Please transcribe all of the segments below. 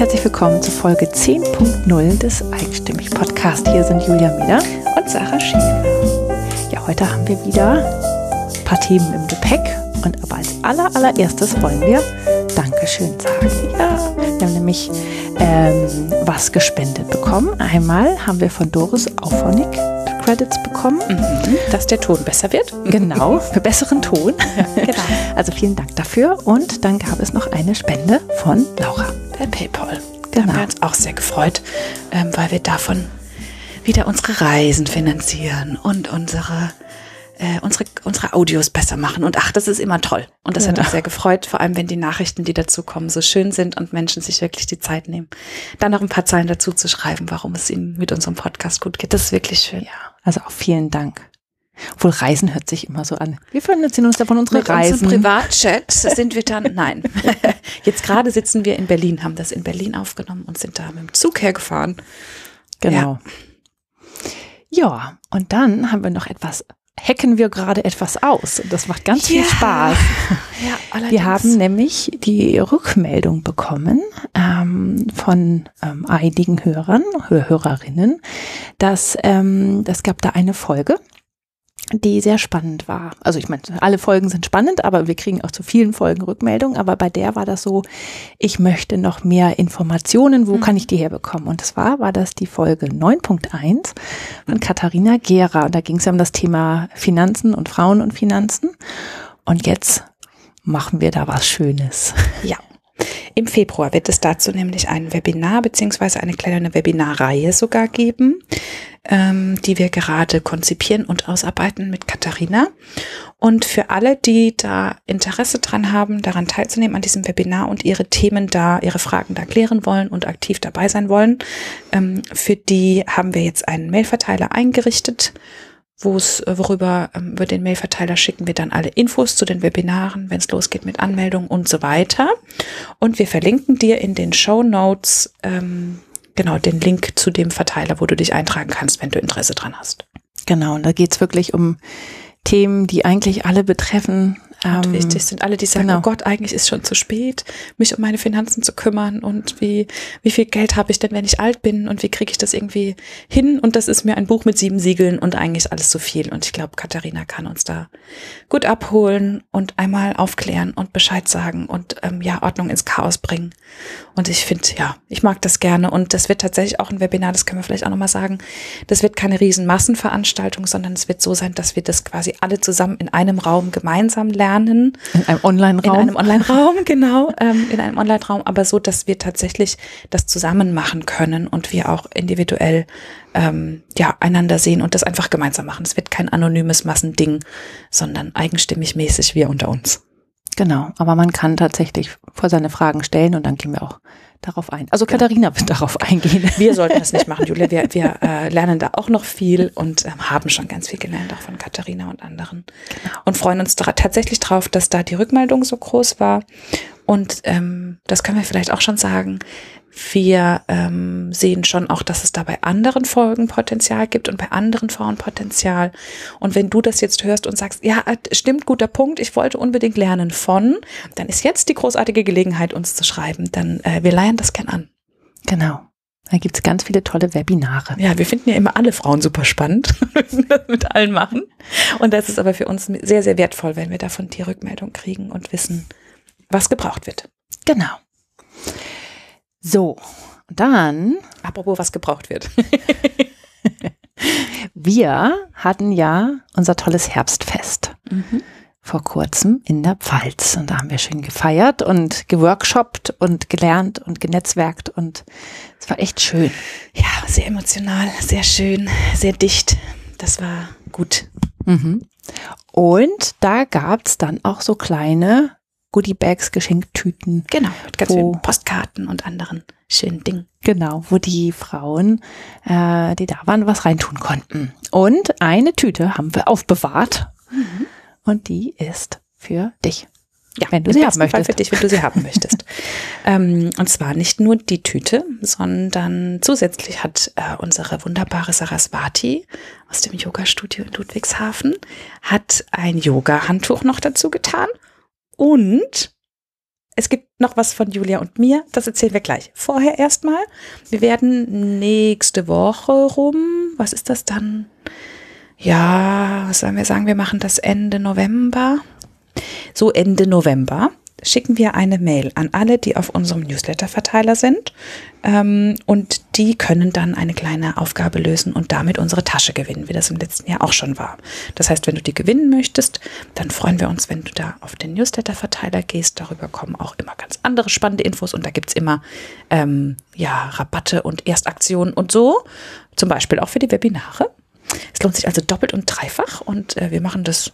herzlich willkommen zu Folge 10.0 des Eigenstimmig Podcast. Hier sind Julia Meder und Sarah Schäfer. Ja, heute haben wir wieder ein paar Themen im Gepäck und aber als aller, allererstes wollen wir Dankeschön sagen. Ja, wir haben nämlich ähm, was gespendet bekommen. Einmal haben wir von Doris Auphonic Credits bekommen, mhm. dass der Ton besser wird. Genau, für besseren Ton. genau. Also vielen Dank dafür. Und dann gab es noch eine Spende von Laura. Per PayPal. Genau. Da haben wir uns auch sehr gefreut, ähm, weil wir davon wieder unsere Reisen finanzieren und unsere äh, unsere, unsere Audios besser machen. Und ach, das ist immer toll. Und das ja. hat uns sehr gefreut, vor allem wenn die Nachrichten, die dazu kommen, so schön sind und Menschen sich wirklich die Zeit nehmen, dann noch ein paar Zeilen dazu zu schreiben, warum es ihnen mit unserem Podcast gut geht. Das ist wirklich schön. Ja, also auch vielen Dank. Obwohl Reisen hört sich immer so an. Wir erzählen uns davon unsere Mit Reisen. Privatchat sind wir dann, nein. Jetzt gerade sitzen wir in Berlin, haben das in Berlin aufgenommen und sind da mit dem Zug hergefahren. Genau. Ja. ja, und dann haben wir noch etwas hacken wir gerade etwas aus. Das macht ganz ja. viel Spaß. Ja, allerdings. Wir haben nämlich die Rückmeldung bekommen ähm, von ähm, einigen Hörern, Hörerinnen, dass ähm, das gab da eine Folge, die sehr spannend war. Also ich meine, alle Folgen sind spannend, aber wir kriegen auch zu vielen Folgen Rückmeldungen. Aber bei der war das so, ich möchte noch mehr Informationen, wo mhm. kann ich die herbekommen? Und das war, war das die Folge 9.1 von Katharina Gera. Und da ging es ja um das Thema Finanzen und Frauen und Finanzen. Und jetzt machen wir da was Schönes. Ja. Im Februar wird es dazu nämlich ein Webinar beziehungsweise eine kleine Webinarreihe sogar geben, ähm, die wir gerade konzipieren und ausarbeiten mit Katharina. Und für alle, die da Interesse dran haben, daran teilzunehmen an diesem Webinar und ihre Themen da, ihre Fragen da klären wollen und aktiv dabei sein wollen, ähm, für die haben wir jetzt einen Mailverteiler eingerichtet wo es, äh, worüber ähm, über den Mailverteiler schicken wir dann alle Infos zu den Webinaren, wenn es losgeht mit Anmeldung und so weiter. Und wir verlinken dir in den Show Notes ähm, genau den Link zu dem Verteiler, wo du dich eintragen kannst, wenn du Interesse dran hast. Genau, und da geht's wirklich um Themen, die eigentlich alle betreffen, und ähm, wichtig sind alle, die sagen, genau. oh Gott, eigentlich ist schon zu spät, mich um meine Finanzen zu kümmern und wie, wie viel Geld habe ich denn, wenn ich alt bin und wie kriege ich das irgendwie hin? Und das ist mir ein Buch mit sieben Siegeln und eigentlich alles zu viel. Und ich glaube, Katharina kann uns da gut abholen und einmal aufklären und Bescheid sagen und ähm, ja, Ordnung ins Chaos bringen. Und ich finde, ja, ich mag das gerne. Und das wird tatsächlich auch ein Webinar, das können wir vielleicht auch nochmal sagen. Das wird keine riesen Massenveranstaltung, sondern es wird so sein, dass wir das quasi alle zusammen in einem Raum gemeinsam lernen lernen. In einem Online-Raum? In einem Online-Raum, genau, ähm, in einem Online-Raum, aber so, dass wir tatsächlich das zusammen machen können und wir auch individuell ähm, ja, einander sehen und das einfach gemeinsam machen. Es wird kein anonymes Massending, sondern eigenstimmig mäßig wir unter uns. Genau, aber man kann tatsächlich vor seine Fragen stellen und dann gehen wir auch darauf ein. Also Katharina wird darauf eingehen. Wir sollten das nicht machen, Julia. Wir, wir äh, lernen da auch noch viel und äh, haben schon ganz viel gelernt, auch von Katharina und anderen. Genau. Und freuen uns da tatsächlich drauf, dass da die Rückmeldung so groß war. Und ähm, das können wir vielleicht auch schon sagen wir ähm, sehen schon auch, dass es da bei anderen Folgen Potenzial gibt und bei anderen Frauen Potenzial. Und wenn du das jetzt hörst und sagst, ja, äh, stimmt, guter Punkt, ich wollte unbedingt lernen von, dann ist jetzt die großartige Gelegenheit, uns zu schreiben. Dann äh, wir leihen das gern an. Genau. Da gibt's ganz viele tolle Webinare. Ja, wir finden ja immer alle Frauen super spannend, das mit allen machen. Und das ist aber für uns sehr, sehr wertvoll, wenn wir davon die Rückmeldung kriegen und wissen, was gebraucht wird. Genau. So, dann. Apropos, was gebraucht wird. wir hatten ja unser tolles Herbstfest. Mhm. Vor kurzem in der Pfalz. Und da haben wir schön gefeiert und geworkshoppt und gelernt und genetzwerkt und es war echt schön. Ja, sehr emotional, sehr schön, sehr dicht. Das war gut. Mhm. Und da gab's dann auch so kleine Goodiebags, Geschenktüten. Genau, mit ganz wo, vielen Postkarten und anderen schönen Dingen. Genau, wo die Frauen, äh, die da waren, was reintun konnten. Und eine Tüte haben wir aufbewahrt mhm. und die ist für dich. Ja, wenn du sie haben möchtest. Fall für dich, wenn du sie haben möchtest. ähm, und zwar nicht nur die Tüte, sondern zusätzlich hat äh, unsere wunderbare Saraswati aus dem Yoga-Studio in Ludwigshafen hat ein Yoga-Handtuch noch dazu getan und es gibt noch was von Julia und mir. Das erzählen wir gleich. Vorher erstmal. Wir werden nächste Woche rum. Was ist das dann? Ja, was sollen wir sagen? Wir machen das Ende November. So Ende November schicken wir eine Mail an alle, die auf unserem Newsletter-Verteiler sind. Ähm, und die können dann eine kleine Aufgabe lösen und damit unsere Tasche gewinnen, wie das im letzten Jahr auch schon war. Das heißt, wenn du die gewinnen möchtest, dann freuen wir uns, wenn du da auf den Newsletter-Verteiler gehst. Darüber kommen auch immer ganz andere spannende Infos und da gibt's immer ähm, ja, Rabatte und Erstaktionen und so. Zum Beispiel auch für die Webinare. Es lohnt sich also doppelt und dreifach und äh, wir machen das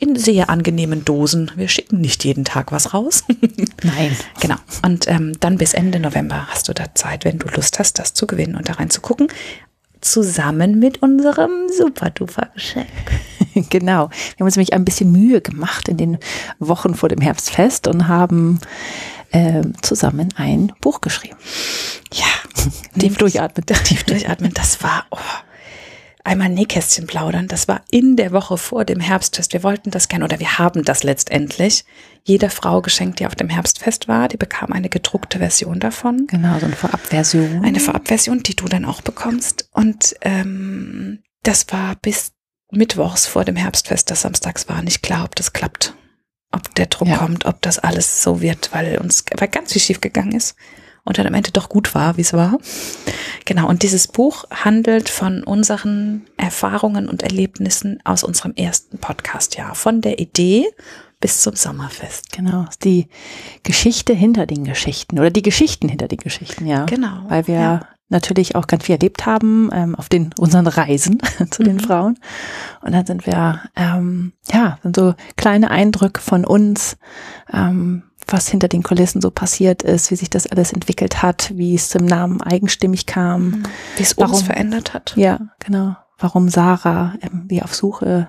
in sehr angenehmen Dosen. Wir schicken nicht jeden Tag was raus. Nein. genau. Und ähm, dann bis Ende November hast du da Zeit, wenn du Lust hast, das zu gewinnen und da reinzugucken. Zusammen mit unserem Super-Duper-Geschenk. genau. Wir haben uns nämlich ein bisschen Mühe gemacht in den Wochen vor dem Herbstfest und haben äh, zusammen ein Buch geschrieben. Ja. Tief durchatmen. Tief durchatmen. Das war, oh, einmal Nähkästchen plaudern. Das war in der Woche vor dem Herbstfest. Wir wollten das gerne oder wir haben das letztendlich jeder Frau geschenkt, die auf dem Herbstfest war. Die bekam eine gedruckte Version davon. Genau, so eine Vorabversion. Eine Vorabversion, die du dann auch bekommst. Und ähm, das war bis Mittwochs vor dem Herbstfest, das samstags war, nicht klar, ob das klappt. Ob der Druck ja. kommt, ob das alles so wird, weil uns weil ganz viel schief gegangen ist und dann am Ende doch gut war, wie es war. Genau, und dieses Buch handelt von unseren Erfahrungen und Erlebnissen aus unserem ersten Podcast-Jahr, von der Idee bis zum Sommerfest. Genau, die Geschichte hinter den Geschichten oder die Geschichten hinter den Geschichten, ja. Genau. Weil wir ja. natürlich auch ganz viel erlebt haben ähm, auf den unseren Reisen zu mhm. den Frauen. Und dann sind wir, ähm, ja, sind so kleine Eindrücke von uns, ähm, was hinter den Kulissen so passiert ist, wie sich das alles entwickelt hat, wie es zum Namen eigenstimmig kam. Mhm. Wie es warum, uns verändert hat. Ja, genau. Warum Sarah ähm, wie auf Suche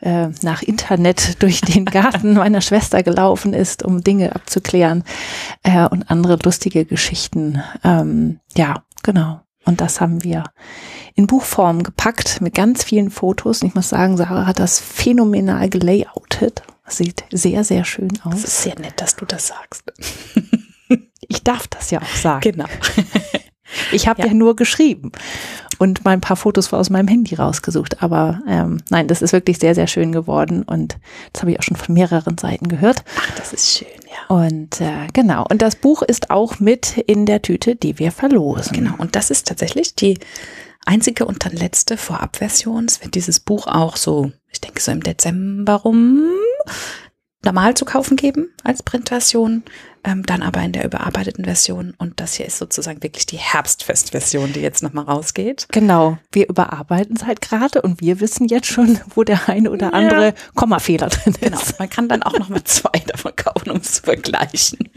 äh, nach Internet durch den Garten meiner Schwester gelaufen ist, um Dinge abzuklären äh, und andere lustige Geschichten. Ähm, ja, genau. Und das haben wir in Buchform gepackt mit ganz vielen Fotos. Und ich muss sagen, Sarah hat das phänomenal gelayoutet. Sieht sehr, sehr schön aus. Es ist sehr nett, dass du das sagst. ich darf das ja auch sagen. Genau. Ich habe ja. ja. nur geschrieben und mal ein paar Fotos aus meinem Handy rausgesucht. Aber ähm, nein, das ist wirklich sehr, sehr schön geworden und das habe ich auch schon von mehreren Seiten gehört. Ach, das ist schön, ja. Und äh, genau, und das Buch ist auch mit in der Tüte, die wir verlosen. Genau, und das ist tatsächlich die einzige und dann letzte Vorabversion. Es wird dieses Buch auch so, ich denke so im Dezember rum normal zu kaufen geben als Printversion ähm, dann aber in der überarbeiteten Version. Und das hier ist sozusagen wirklich die Herbstfest-Version, die jetzt nochmal rausgeht. Genau, wir überarbeiten es halt gerade und wir wissen jetzt schon, wo der eine oder andere ja. Kommafehler drin ist. Genau, man kann dann auch nochmal zwei davon kaufen, um es zu vergleichen.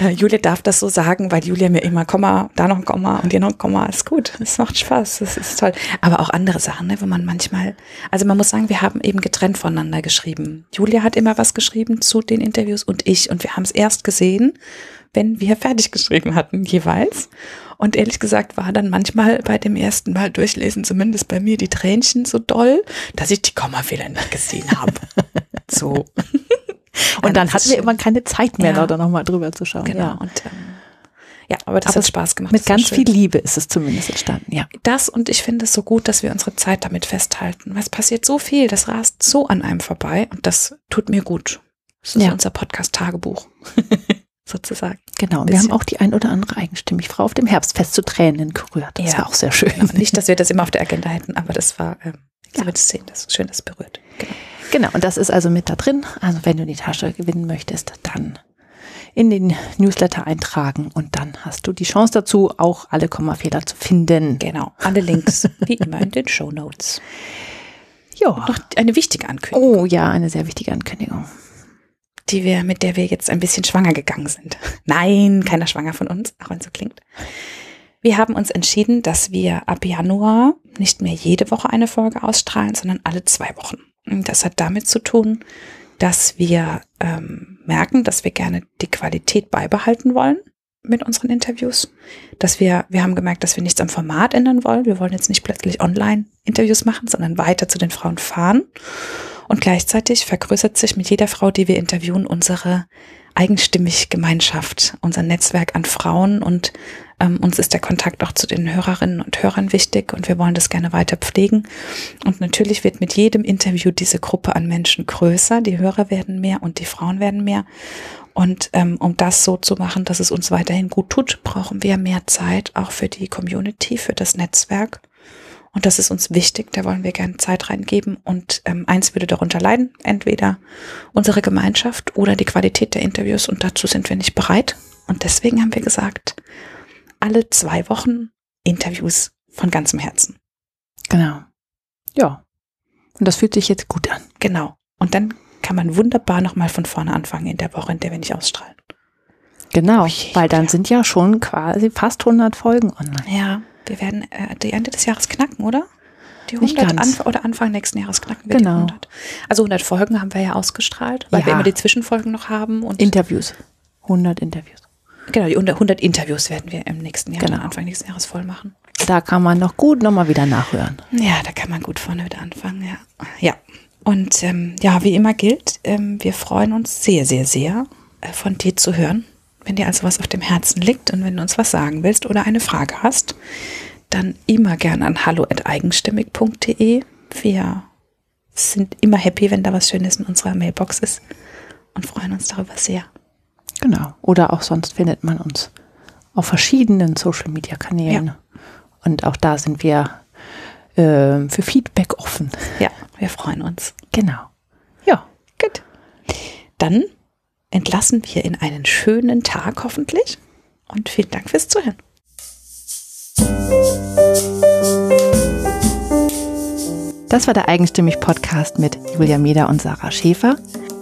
Äh, Julia darf das so sagen, weil Julia mir immer Komma, da noch ein Komma und hier noch ein Komma, ist gut, es macht Spaß, das ist toll. Aber auch andere Sachen, ne, wo man manchmal, also man muss sagen, wir haben eben getrennt voneinander geschrieben. Julia hat immer was geschrieben zu den Interviews und ich und wir haben es erst gesehen, gesehen, wenn wir fertig geschrieben hatten jeweils. Und ehrlich gesagt war dann manchmal bei dem ersten Mal durchlesen, zumindest bei mir, die Tränchen so doll, dass ich die Kommafehler nicht gesehen habe. so. Und dann hatten wir immer keine Zeit mehr, ja. da nochmal drüber zu schauen. Genau. Ja. Und ähm, ja, aber das aber hat Spaß gemacht. Mit ganz viel Liebe ist es zumindest entstanden, ja. Das und ich finde es so gut, dass wir unsere Zeit damit festhalten. Weil es passiert so viel, das rast so an einem vorbei und das tut mir gut. Das ist ja. unser Podcast-Tagebuch. sozusagen. Genau, wir haben auch die ein oder andere eigenstimmig Frau auf dem Herbstfest zu Tränen gerührt. Das ja. war auch sehr schön. Genau. Nicht, dass wir das immer auf der Agenda hätten, aber das war, ähm, ja. das sehen, das ist schön, das berührt. Genau. genau, und das ist also mit da drin. Also wenn du die Tasche gewinnen möchtest, dann in den Newsletter eintragen und dann hast du die Chance dazu, auch alle Kommafehler zu finden. Genau, alle Links wie immer in den Show Notes. Ja. Noch eine wichtige Ankündigung. Oh ja, eine sehr wichtige Ankündigung die wir, mit der wir jetzt ein bisschen schwanger gegangen sind. Nein, keiner schwanger von uns, auch wenn es so klingt. Wir haben uns entschieden, dass wir ab Januar nicht mehr jede Woche eine Folge ausstrahlen, sondern alle zwei Wochen. Das hat damit zu tun, dass wir ähm, merken, dass wir gerne die Qualität beibehalten wollen mit unseren Interviews. Dass wir, wir haben gemerkt, dass wir nichts am Format ändern wollen. Wir wollen jetzt nicht plötzlich online Interviews machen, sondern weiter zu den Frauen fahren Und gleichzeitig vergrößert sich mit jeder Frau, die wir interviewen, unsere eigenstimmig Gemeinschaft, unser Netzwerk an Frauen und ähm, uns ist der Kontakt auch zu den Hörerinnen und Hörern wichtig und wir wollen das gerne weiter pflegen. Und natürlich wird mit jedem Interview diese Gruppe an Menschen größer, die Hörer werden mehr und die Frauen werden mehr. Und ähm, um das so zu machen, dass es uns weiterhin gut tut, brauchen wir mehr Zeit auch für die Community, für das Netzwerk. Und das ist uns wichtig, da wollen wir gerne Zeit reingeben. Und ähm, eins würde darunter leiden, entweder unsere Gemeinschaft oder die Qualität der Interviews. Und dazu sind wir nicht bereit. Und deswegen haben wir gesagt, alle zwei Wochen Interviews von ganzem Herzen. Genau. Ja. Und das fühlt sich jetzt gut an. Genau. Und dann kann man wunderbar nochmal von vorne anfangen in der Woche, in der wir nicht ausstrahlen. Genau, oh weil dann ja. sind ja schon quasi fast 100 Folgen online. Ja, wir werden äh, die Ende des Jahres knacken, oder? Die 100 Anf oder Anfang nächsten Jahres knacken wir genau. die 100. Also 100 Folgen haben wir ja ausgestrahlt, weil ja. wir immer die Zwischenfolgen noch haben. Und Interviews. 100 Interviews. Genau, die 100 Interviews werden wir im nächsten Jahr, genau. Anfang nächsten Jahres voll machen. Da kann man noch gut nochmal wieder nachhören. Ja, da kann man gut vorne wieder anfangen, ja. Ja. Und ähm, ja, wie immer gilt, ähm, wir freuen uns sehr, sehr, sehr, äh, von dir zu hören. Wenn dir also was auf dem Herzen liegt und wenn du uns was sagen willst oder eine Frage hast, dann immer gern an hallo.eigenstimmig.de. Wir sind immer happy, wenn da was Schönes in unserer Mailbox ist und freuen uns darüber sehr. Genau. Oder auch sonst findet man uns auf verschiedenen Social Media Kanälen. Ja. Und auch da sind wir äh, für Feedback offen. Ja, wir freuen uns. Genau. Ja. Gut. Dann entlassen wir in einen schönen Tag hoffentlich. Und vielen Dank fürs Zuhören. Das war der Eigenstimmig Podcast mit Julia Meder und Sarah Schäfer.